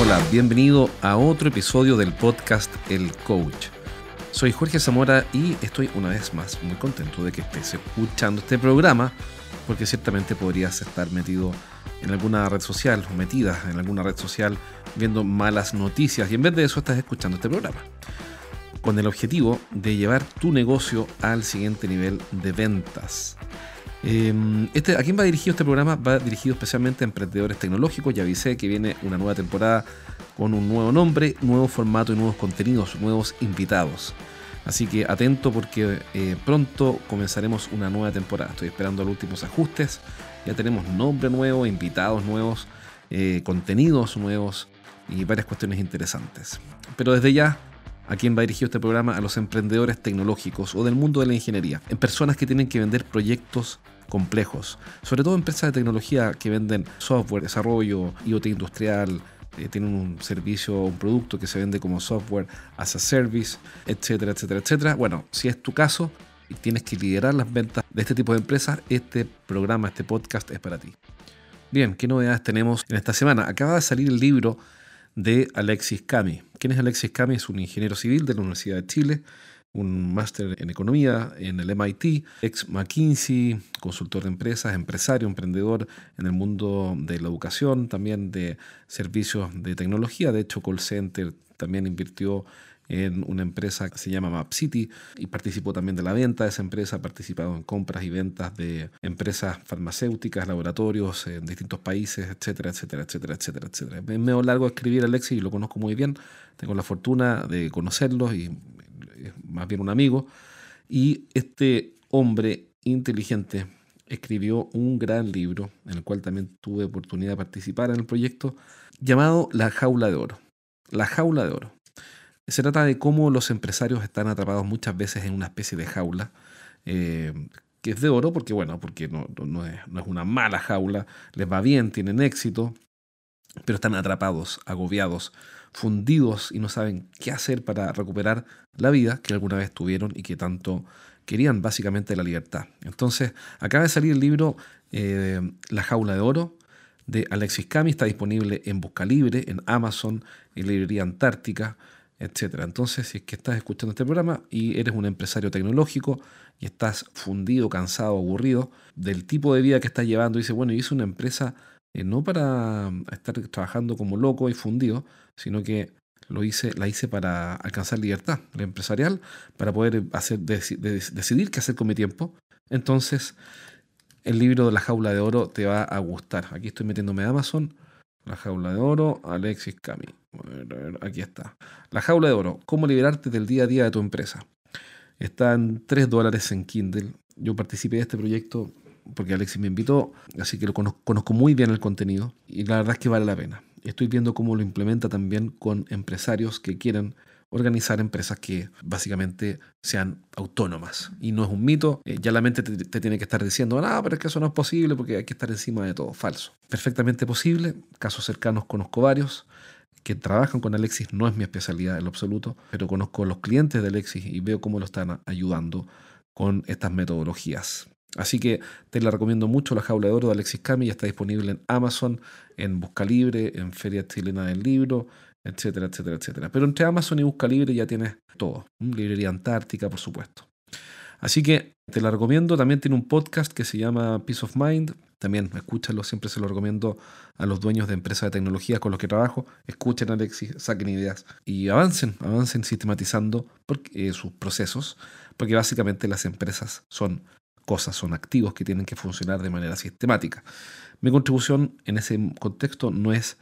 Hola, bienvenido a otro episodio del podcast El Coach. Soy Jorge Zamora y estoy una vez más muy contento de que estés escuchando este programa porque ciertamente podrías estar metido en alguna red social o metida en alguna red social viendo malas noticias y en vez de eso estás escuchando este programa con el objetivo de llevar tu negocio al siguiente nivel de ventas. Em, este, ¿A quién va dirigido este programa? Va dirigido especialmente a emprendedores tecnológicos. Ya avisé que viene una nueva temporada con un nuevo nombre, nuevo formato y nuevos contenidos, nuevos invitados. Así que atento porque eh, pronto comenzaremos una nueva temporada. Estoy esperando los últimos ajustes. Ya tenemos nombre nuevo, invitados nuevos, eh, contenidos nuevos y varias cuestiones interesantes. Pero desde ya ¿A quién va dirigido este programa? A los emprendedores tecnológicos o del mundo de la ingeniería. En personas que tienen que vender proyectos complejos. Sobre todo empresas de tecnología que venden software, desarrollo, IoT industrial, eh, tienen un servicio o un producto que se vende como software as a service, etcétera, etcétera, etcétera. Bueno, si es tu caso y tienes que liderar las ventas de este tipo de empresas, este programa, este podcast es para ti. Bien, ¿qué novedades tenemos en esta semana? Acaba de salir el libro de Alexis Cami. ¿Quién es Alexis Cami? Es un ingeniero civil de la Universidad de Chile, un máster en economía en el MIT, ex McKinsey, consultor de empresas, empresario, emprendedor en el mundo de la educación, también de servicios de tecnología. De hecho, call center también invirtió en una empresa que se llama Map City y participó también de la venta de esa empresa, participado en compras y ventas de empresas farmacéuticas, laboratorios en distintos países, etcétera, etcétera, etcétera, etcétera, etcétera. Es medio largo escribir Alexis y lo conozco muy bien, tengo la fortuna de conocerlo y es más bien un amigo. Y este hombre inteligente escribió un gran libro, en el cual también tuve oportunidad de participar en el proyecto, llamado La jaula de oro. La jaula de oro. Se trata de cómo los empresarios están atrapados muchas veces en una especie de jaula, eh, que es de oro porque, bueno, porque no, es una mala jaula, les va bien, tienen éxito, pero están atrapados, agobiados, fundidos y no saben qué hacer para recuperar la vida que alguna vez tuvieron y que tanto querían, básicamente la libertad. Entonces, acaba de salir el libro eh, La jaula de oro de Alexis Cami, está disponible en Busca Libre, en Amazon, en Librería Antártica, etc. Entonces, si es que estás escuchando este programa y eres un empresario tecnológico y estás fundido, cansado, aburrido del tipo de vida que estás llevando, y dices, bueno, yo hice una empresa eh, no para estar trabajando como loco y fundido, sino que lo hice, la hice para alcanzar libertad empresarial, para poder hacer, decidir qué hacer con mi tiempo. Entonces, el libro de la jaula de oro te va a gustar. Aquí estoy metiéndome a Amazon. La jaula de oro, Alexis Cami. Aquí está. La jaula de oro, cómo liberarte del día a día de tu empresa. Está en 3 dólares en Kindle. Yo participé de este proyecto porque Alexis me invitó, así que lo conozco, muy bien el contenido y la verdad es que vale la pena. Estoy viendo cómo lo implementa también con empresarios que quieren organizar empresas que básicamente sean autónomas. Y no es un mito, eh, ya la mente te, tiene que estar diciendo, no, pero es que eso no es posible porque hay que estar encima de todo. Falso. Perfectamente posible, casos cercanos conozco varios que trabajan con Alexis, no es mi especialidad en lo absoluto, pero conozco los clientes de Alexis y veo cómo lo están ayudando con estas metodologías. Así que te la recomiendo mucho, La Jaula de Oro de Alexis Cami, ya está disponible en Amazon, en Busca Libre, en Feria Chilena del Libro, etcétera, etcétera, etcétera. Pero entre Amazon y Busca Libre ya tienes todo, librería antártica, por supuesto. Así que te la recomiendo, también tiene un podcast que se llama Peace of Mind, también escúchalo, siempre se lo recomiendo a los dueños de empresas de tecnología con los que trabajo. Escuchen a Alexis, saquen ideas y avancen, avancen sistematizando eh, sus procesos, porque básicamente las empresas son cosas, son activos que tienen que funcionar de manera sistemática. Mi contribución en ese contexto no es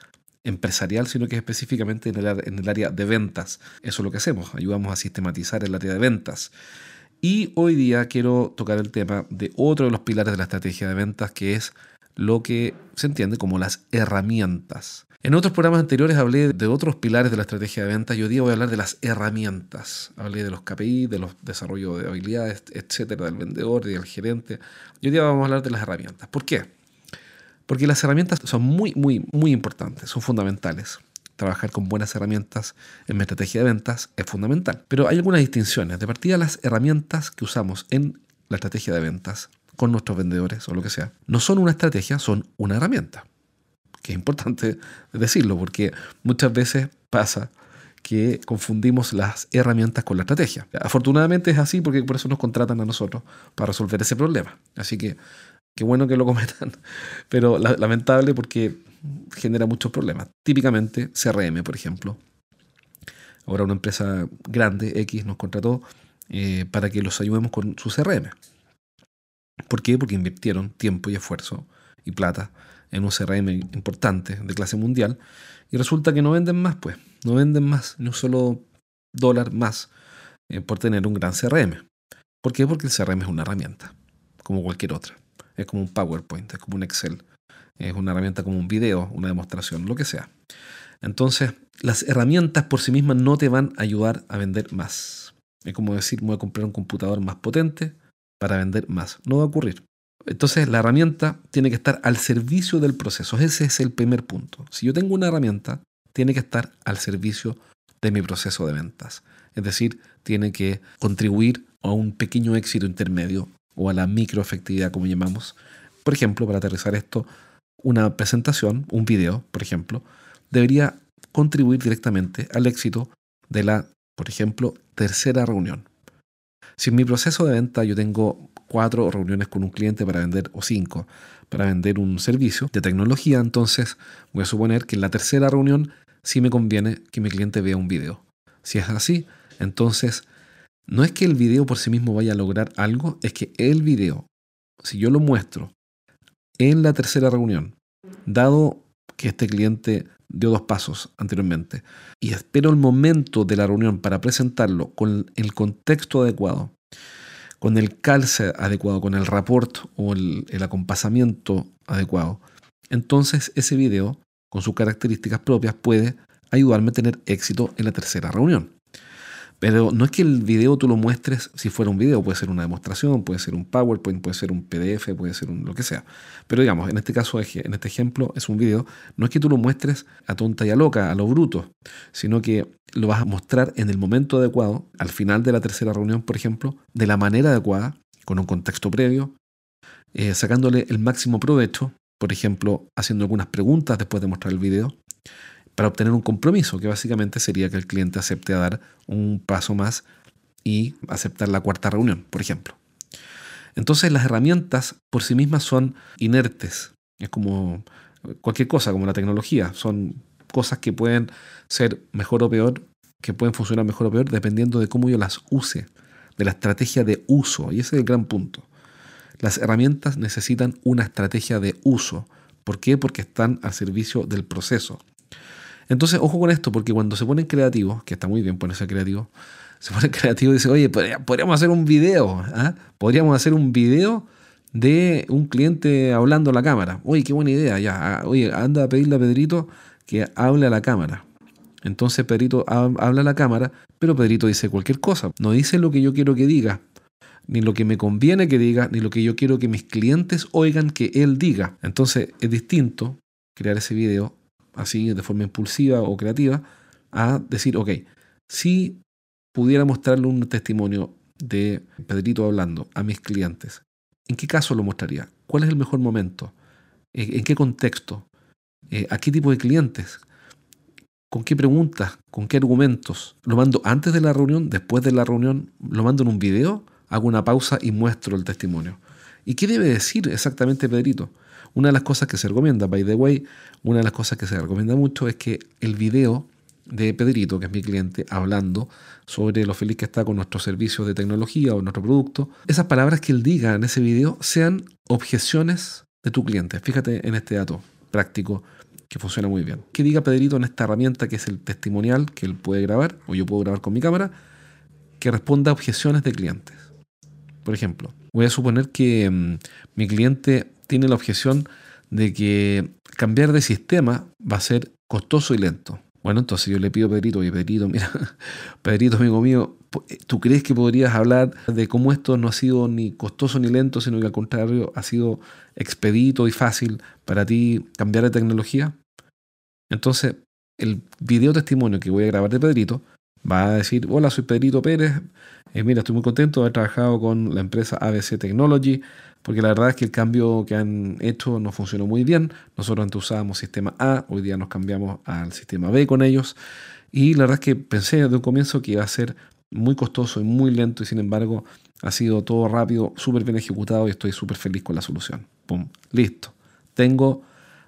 empresarial, sino que es específicamente en el área de ventas. Eso es lo que hacemos, ayudamos a sistematizar el área de ventas. Y hoy día quiero tocar el tema de otro de los pilares de la estrategia de ventas, que es lo que se entiende como las herramientas. En otros programas anteriores hablé de otros pilares de la estrategia de ventas y hoy día voy a hablar de las herramientas. Hablé de los KPI, de los desarrollos de habilidades, etcétera, del vendedor y del gerente. Hoy día vamos a hablar de las herramientas. ¿Por qué? Porque las herramientas son muy, muy, muy importantes, son fundamentales. Trabajar con buenas herramientas en mi estrategia de ventas es fundamental. Pero hay algunas distinciones. De partida, las herramientas que usamos en la estrategia de ventas con nuestros vendedores o lo que sea, no son una estrategia, son una herramienta. Que es importante decirlo porque muchas veces pasa que confundimos las herramientas con la estrategia. Afortunadamente es así porque por eso nos contratan a nosotros para resolver ese problema. Así que qué bueno que lo cometan, pero lamentable porque genera muchos problemas. Típicamente CRM, por ejemplo. Ahora una empresa grande, X, nos contrató eh, para que los ayudemos con su CRM. ¿Por qué? Porque invirtieron tiempo y esfuerzo y plata en un CRM importante de clase mundial y resulta que no venden más, pues. No venden más, ni un solo dólar más eh, por tener un gran CRM. ¿Por qué? Porque el CRM es una herramienta, como cualquier otra. Es como un PowerPoint, es como un Excel, es una herramienta como un video, una demostración, lo que sea. Entonces, las herramientas por sí mismas no te van a ayudar a vender más. Es como decir, voy a comprar un computador más potente para vender más. No va a ocurrir. Entonces, la herramienta tiene que estar al servicio del proceso. Ese es el primer punto. Si yo tengo una herramienta, tiene que estar al servicio de mi proceso de ventas. Es decir, tiene que contribuir a un pequeño éxito intermedio o a la microefectividad, como llamamos. Por ejemplo, para aterrizar esto, una presentación, un video, por ejemplo, debería contribuir directamente al éxito de la, por ejemplo, tercera reunión. Si en mi proceso de venta yo tengo cuatro reuniones con un cliente para vender, o cinco, para vender un servicio de tecnología, entonces voy a suponer que en la tercera reunión sí me conviene que mi cliente vea un video. Si es así, entonces no es que el video por sí mismo vaya a lograr algo, es que el video, si yo lo muestro en la tercera reunión, dado que este cliente dio dos pasos anteriormente y espero el momento de la reunión para presentarlo con el contexto adecuado, con el calce adecuado, con el rapport o el, el acompasamiento adecuado, entonces ese video, con sus características propias, puede ayudarme a tener éxito en la tercera reunión. Pero no es que el video tú lo muestres si fuera un video, puede ser una demostración, puede ser un PowerPoint, puede ser un PDF, puede ser lo que sea. Pero digamos, en este caso, en este ejemplo, es un video, no es que tú lo muestres a tonta y a loca, a lo bruto, sino que lo vas a mostrar en el momento adecuado, al final de la tercera reunión, por ejemplo, de la manera adecuada, con un contexto previo, eh, sacándole el máximo provecho, por ejemplo, haciendo algunas preguntas después de mostrar el video, para obtener un compromiso, que básicamente sería que el cliente acepte a dar un paso más y aceptar la cuarta reunión, por ejemplo. Entonces las herramientas por sí mismas son inertes, es como cualquier cosa, como la tecnología, son cosas que pueden ser mejor o peor, que pueden funcionar mejor o peor dependiendo de cómo yo las use, de la estrategia de uso, y ese es el gran punto. Las herramientas necesitan una estrategia de uso. ¿Por qué? Porque están al servicio del proceso. Entonces, ojo con esto, porque cuando se ponen creativos, que está muy bien ponerse creativo, se ponen creativos y dicen, oye, podríamos hacer un video, ¿ah? podríamos hacer un video de un cliente hablando a la cámara. Oye, qué buena idea, ya. Ah, oye, anda a pedirle a Pedrito que hable a la cámara. Entonces Pedrito habla a la cámara, pero Pedrito dice cualquier cosa. No dice lo que yo quiero que diga, ni lo que me conviene que diga, ni lo que yo quiero que mis clientes oigan que él diga. Entonces es distinto crear ese video así de forma impulsiva o creativa, a decir, ok, si pudiera mostrarle un testimonio de Pedrito hablando a mis clientes, ¿en qué caso lo mostraría? ¿Cuál es el mejor momento? ¿En qué contexto? Eh, ¿A qué tipo de clientes? ¿Con qué preguntas? ¿Con qué argumentos? ¿Lo mando antes de la reunión? ¿Después de la reunión? ¿Lo mando en un video? Hago una pausa y muestro el testimonio. ¿Y qué debe decir exactamente Pedrito? Una de las cosas que se recomienda, by the way, una de las cosas que se recomienda mucho es que el video de Pedrito, que es mi cliente, hablando sobre lo feliz que está con nuestros servicios de tecnología o nuestro producto, esas palabras que él diga en ese video sean objeciones de tu cliente. Fíjate en este dato práctico que funciona muy bien. Que diga Pedrito en esta herramienta que es el testimonial que él puede grabar, o yo puedo grabar con mi cámara, que responda a objeciones de clientes. Por ejemplo, voy a suponer que mm, mi cliente tiene la objeción de que cambiar de sistema va a ser costoso y lento. Bueno, entonces yo le pido a Pedrito, oye Pedrito, mira, Pedrito, amigo mío, ¿tú crees que podrías hablar de cómo esto no ha sido ni costoso ni lento, sino que al contrario ha sido expedito y fácil para ti cambiar de tecnología? Entonces, el video testimonio que voy a grabar de Pedrito Va a decir, hola, soy Pedrito Pérez. Eh, mira, estoy muy contento de haber trabajado con la empresa ABC Technology, porque la verdad es que el cambio que han hecho no funcionó muy bien. Nosotros antes usábamos sistema A, hoy día nos cambiamos al sistema B con ellos. Y la verdad es que pensé desde un comienzo que iba a ser muy costoso y muy lento y sin embargo ha sido todo rápido, súper bien ejecutado y estoy súper feliz con la solución. Pum, listo. Tengo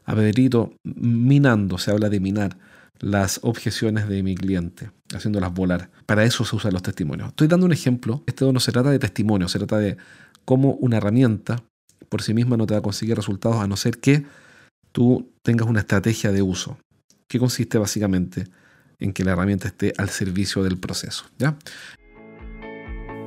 a Pedrito minando, se habla de minar las objeciones de mi cliente, haciéndolas volar. Para eso se usan los testimonios. Estoy dando un ejemplo. Esto no se trata de testimonio, se trata de cómo una herramienta por sí misma no te va a conseguir resultados a no ser que tú tengas una estrategia de uso. ¿Qué consiste básicamente? En que la herramienta esté al servicio del proceso. ¿ya?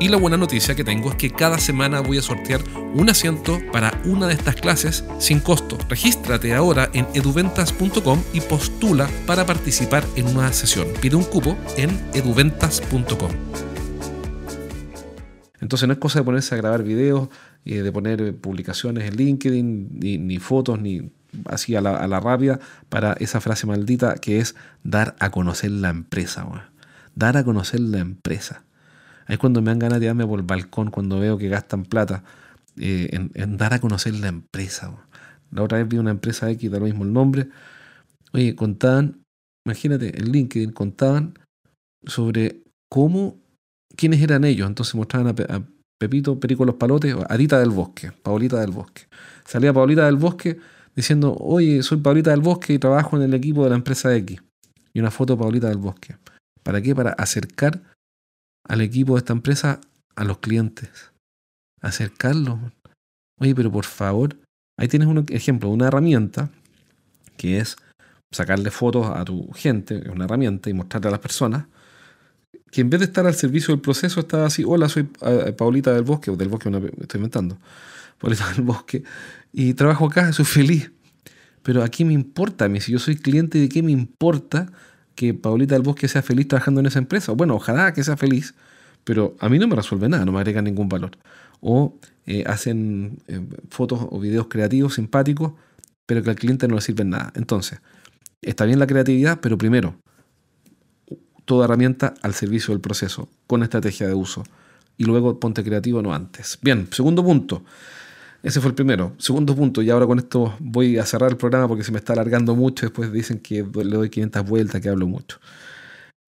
Y la buena noticia que tengo es que cada semana voy a sortear un asiento para una de estas clases sin costo. Regístrate ahora en eduventas.com y postula para participar en una sesión. Pide un cupo en eduventas.com. Entonces no es cosa de ponerse a grabar videos, y de poner publicaciones en LinkedIn, ni, fotos, ni así a la, a rápida para esa frase maldita que es dar a conocer la empresa. Dar a conocer la empresa. Es cuando me dan ganas de tirarme por el balcón cuando veo que gastan plata eh, en, dar a conocer la empresa. La otra vez vi una empresa X, da lo mismo el nombre. Oye, contaban, imagínate, en LinkedIn contaban sobre cómo, quiénes eran ellos. Entonces mostraban a, Pepito, Perico los Palotes, Adita del Bosque, Paulita del Bosque. Salía Paulita del Bosque diciendo, oye, soy Paulita del Bosque y trabajo en el equipo de la empresa X. Y una foto de Paulita del Bosque. ¿Para qué? Para acercar al equipo de esta empresa a los clientes. Acercarlos. Oye, pero por favor, ahí tienes un ejemplo, una herramienta que es sacarle fotos a tu gente, es una herramienta, y mostrarle a las personas que en vez de estar al servicio del proceso, está así, hola, soy eh, Paulita del Bosque, o del Bosque estoy inventando, Paulita del Bosque, y trabajo acá, soy feliz. Pero aquí me importa a mí, si yo soy cliente, ¿de qué me importa que Paulita del Bosque sea feliz trabajando en esa empresa. Bueno, ojalá que sea feliz, pero a mí no me resuelve nada, no me agrega ningún valor. O eh, hacen eh, fotos o videos creativos, simpáticos, pero que al cliente no le sirven nada. Entonces, está bien la creatividad, pero primero, toda herramienta al servicio del proceso, con estrategia de uso. Y luego ponte creativo, no antes. Bien, segundo punto. Ese fue el primero. Segundo punto, y ahora con esto voy a cerrar el programa porque se me está alargando mucho. Después dicen que le doy 500 vueltas, que hablo mucho.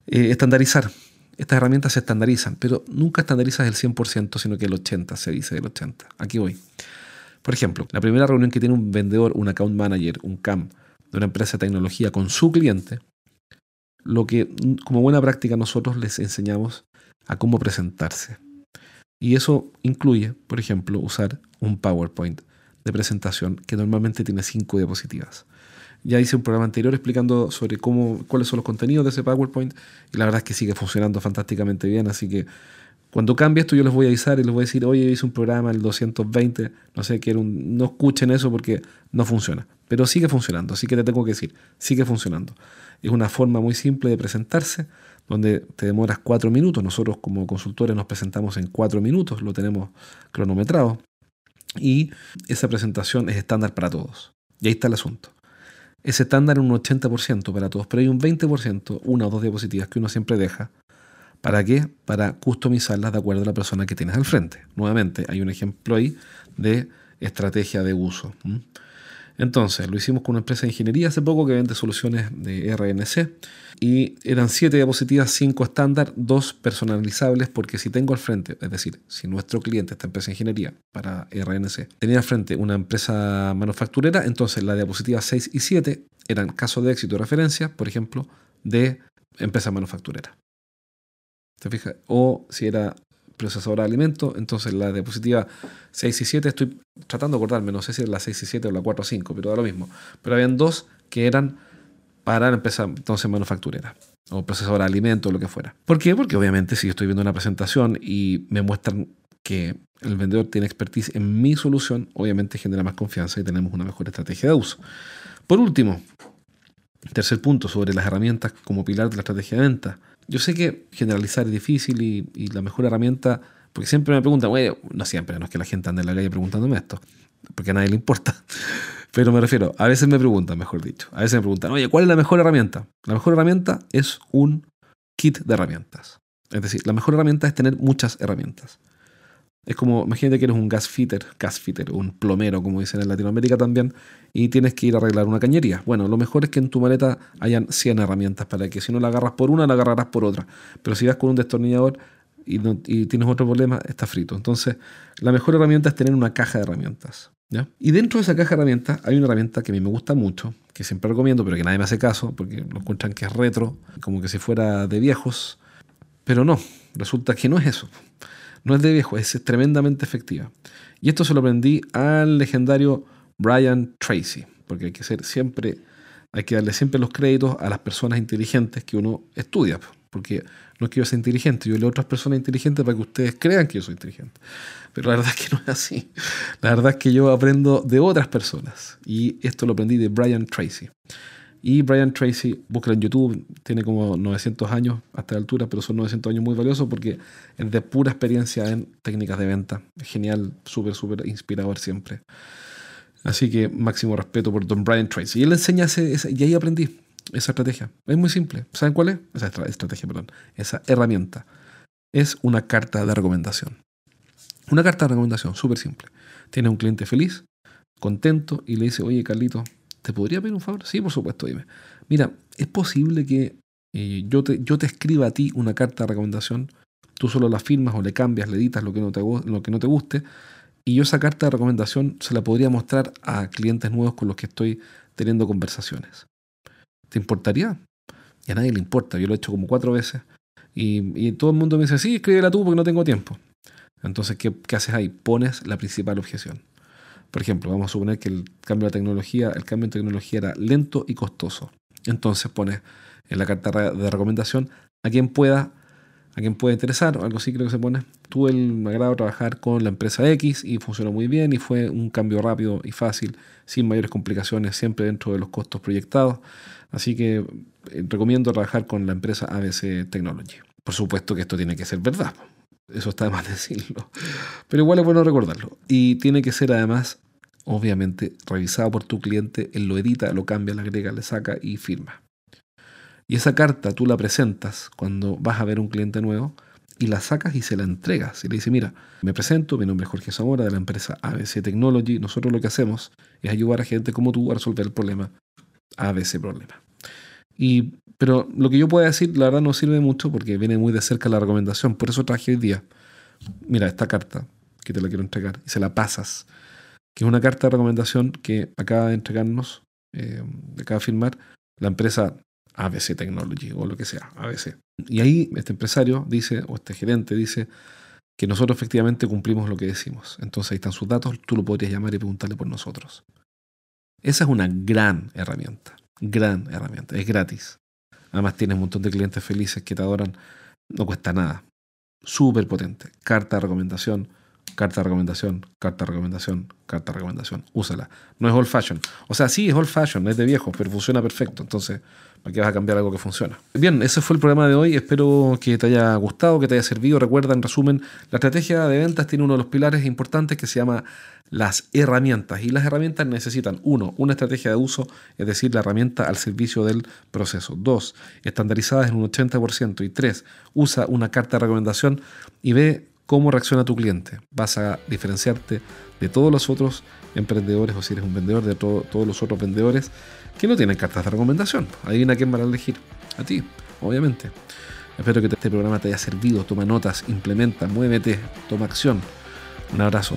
Eh, estandarizar. Estas herramientas se estandarizan, pero nunca estandarizas el 100%, sino que el 80% se dice el 80%. Aquí voy. Por ejemplo, la primera reunión que tiene un vendedor, un account manager, un CAM de una empresa de tecnología con su cliente, lo que como buena práctica nosotros les enseñamos a cómo presentarse. Y eso incluye, por ejemplo, usar un PowerPoint de presentación que normalmente tiene cinco diapositivas. Ya hice un programa anterior explicando sobre cómo, cuáles son los contenidos de ese PowerPoint y la verdad es que sigue funcionando fantásticamente bien, así que cuando cambie esto yo les voy a avisar y les voy a decir, oye, hice un programa el 220, no sé, quiero un, no escuchen eso porque no funciona, pero sigue funcionando, así que te tengo que decir, sigue funcionando. Es una forma muy simple de presentarse, donde te demoras cuatro minutos. Nosotros como consultores nos presentamos en cuatro minutos, lo tenemos cronometrado. Y esa presentación es estándar para todos. Y ahí está el asunto. Es estándar un 80% para todos, pero hay un 20%, una o dos diapositivas que uno siempre deja. ¿Para qué? Para customizarlas de acuerdo a la persona que tienes al frente. Nuevamente, hay un ejemplo ahí de estrategia de uso. Entonces, lo hicimos con una empresa de ingeniería hace poco que vende soluciones de RNC y eran siete diapositivas, cinco estándar, dos personalizables, porque si tengo al frente, es decir, si nuestro cliente, esta empresa de ingeniería para RNC, tenía al frente una empresa manufacturera, entonces la diapositiva 6 y 7 eran casos de éxito y referencia, por ejemplo, de empresa manufacturera. ¿Te fijas? O si era procesadora de alimentos. Entonces la diapositiva 6 y 7, estoy tratando de acordarme, no sé si es la 6 y 7 o la 4 y 5, pero da lo mismo. Pero habían dos que eran para empezar entonces manufacturera o procesadora de alimentos o lo que fuera. ¿Por qué? Porque obviamente si yo estoy viendo una presentación y me muestran que el vendedor tiene expertise en mi solución, obviamente genera más confianza y tenemos una mejor estrategia de uso. Por último, tercer punto sobre las herramientas como pilar de la estrategia de venta. Yo sé que generalizar es difícil y, la mejor herramienta, porque siempre me preguntan, bueno, no siempre, no es que la gente ande en la calle preguntándome esto, porque a nadie le importa. Pero me refiero, a veces me preguntan, mejor dicho, a veces me preguntan, oye, ¿cuál es la mejor herramienta? La mejor herramienta es un kit de herramientas. Es decir, la mejor herramienta es tener muchas herramientas. Es como, imagínate que eres un gasfitter, gasfitter, un plomero, como dicen en Latinoamérica también, y tienes que ir a arreglar una cañería. Bueno, lo mejor es que en tu maleta hayan 100 herramientas para que si no la agarras por una, la agarrarás por otra. Pero si vas con un destornillador y, tienes otro problema, está frito. Entonces, la mejor herramienta es tener una caja de herramientas. Y dentro de esa caja de herramientas hay una herramienta que a mí me gusta mucho, que siempre recomiendo, pero que nadie me hace caso, porque lo encuentran que es retro, como que si fuera de viejos. Pero no, resulta que no es eso. No es de viejo, es tremendamente efectiva. Y esto se lo aprendí al legendario Brian Tracy, porque hay que ser siempre, hay que darle siempre los créditos a las personas inteligentes que uno estudia, porque no es que yo sea inteligente, yo leo a otras personas inteligentes para que ustedes crean que yo soy inteligente. Pero la verdad es que no es así. La verdad es que yo aprendo de otras personas. Y esto lo aprendí de Brian Tracy. Y Brian Tracy, búscalo en YouTube, tiene como 900 años hasta la altura, pero son 900 años muy valiosos porque es de pura experiencia en técnicas de venta. Genial, súper, súper inspirador siempre. Así que máximo respeto por Don Brian Tracy. Y él enseña ese, y ahí aprendí esa estrategia. Es muy simple. ¿Saben cuál es? Esa estrategia, perdón. Esa herramienta. Es una carta de recomendación. Una carta de recomendación, súper simple. Tiene un cliente feliz, contento, y le dice, oye, Carlito, ¿te podría pedir un favor? Sí, por supuesto, dime. Mira, es posible que eh, yo, te, yo te escriba a ti una carta de recomendación, tú solo la firmas o le cambias, le editas lo que no te, lo que no te guste, y yo esa carta de recomendación se la podría mostrar a clientes nuevos con los que estoy teniendo conversaciones. ¿Te importaría? Y a nadie le importa, yo lo he hecho como cuatro veces. Y, todo el mundo me dice, sí, escríbela tú porque no tengo tiempo. Entonces, ¿qué, ¿qué, haces ahí? Pones la principal objeción. Por ejemplo, vamos a suponer que el cambio de tecnología, el cambio en tecnología era lento y costoso. Entonces pones en la carta de recomendación a quien pueda, a quien pueda interesar, o algo así creo que se pone. Tuve el agrado trabajar con la empresa X y funcionó muy bien y fue un cambio rápido y fácil, sin mayores complicaciones, siempre dentro de los costos proyectados. Así que eh, recomiendo trabajar con la empresa ABC Technology. Por supuesto que esto tiene que ser verdad. Eso está de decirlo. Pero igual es bueno recordarlo. Y tiene que ser además, obviamente, revisado por tu cliente. Él lo edita, lo cambia, le agrega, le saca y firma. Y esa carta tú la presentas cuando vas a ver un cliente nuevo y la sacas y se la entregas. Y le dices, mira, me presento, mi nombre es Jorge Zamora de la empresa ABC Technology. Nosotros lo que hacemos es ayudar a gente como tú a resolver el problema ABC problema. Y, pero lo que yo puedo decir, la verdad, no sirve mucho porque viene muy de cerca la recomendación. Por eso traje hoy día, mira, esta carta que te la quiero entregar y se la pasas, que es una carta de recomendación que acaba de entregarnos, eh, acaba de firmar la empresa ABC Technology o lo que sea, ABC. Y ahí este empresario dice, o este gerente dice, que nosotros efectivamente cumplimos lo que decimos. Entonces ahí están sus datos, tú lo podrías llamar y preguntarle por nosotros. Esa es una gran herramienta, gran herramienta, es gratis. Además tienes un montón de clientes felices que te adoran, no cuesta nada. Súper potente. Carta de recomendación, carta de recomendación, carta de recomendación, carta de recomendación. Úsala. No es old fashion. O sea, sí es old fashion, es de viejo, pero funciona perfecto. Entonces, ¿Para qué vas a cambiar algo que funciona? Bien, ese fue el programa de hoy. Espero que te haya gustado, que te haya servido. Recuerda, en resumen, la estrategia de ventas tiene uno de los pilares importantes que se llama las herramientas. Y las herramientas necesitan, uno, una estrategia de uso, es decir, la herramienta al servicio del proceso. Dos, estandarizadas en un 80%. Y tres, usa una carta de recomendación y ve cómo reacciona tu cliente. Vas a diferenciarte de todos los otros emprendedores o si eres un vendedor de todos los otros vendedores que no tienen cartas de recomendación. Adivina quién van a elegir. A ti, obviamente. Espero que este programa te haya servido. Toma notas, implementa, muévete, toma acción. Un abrazo.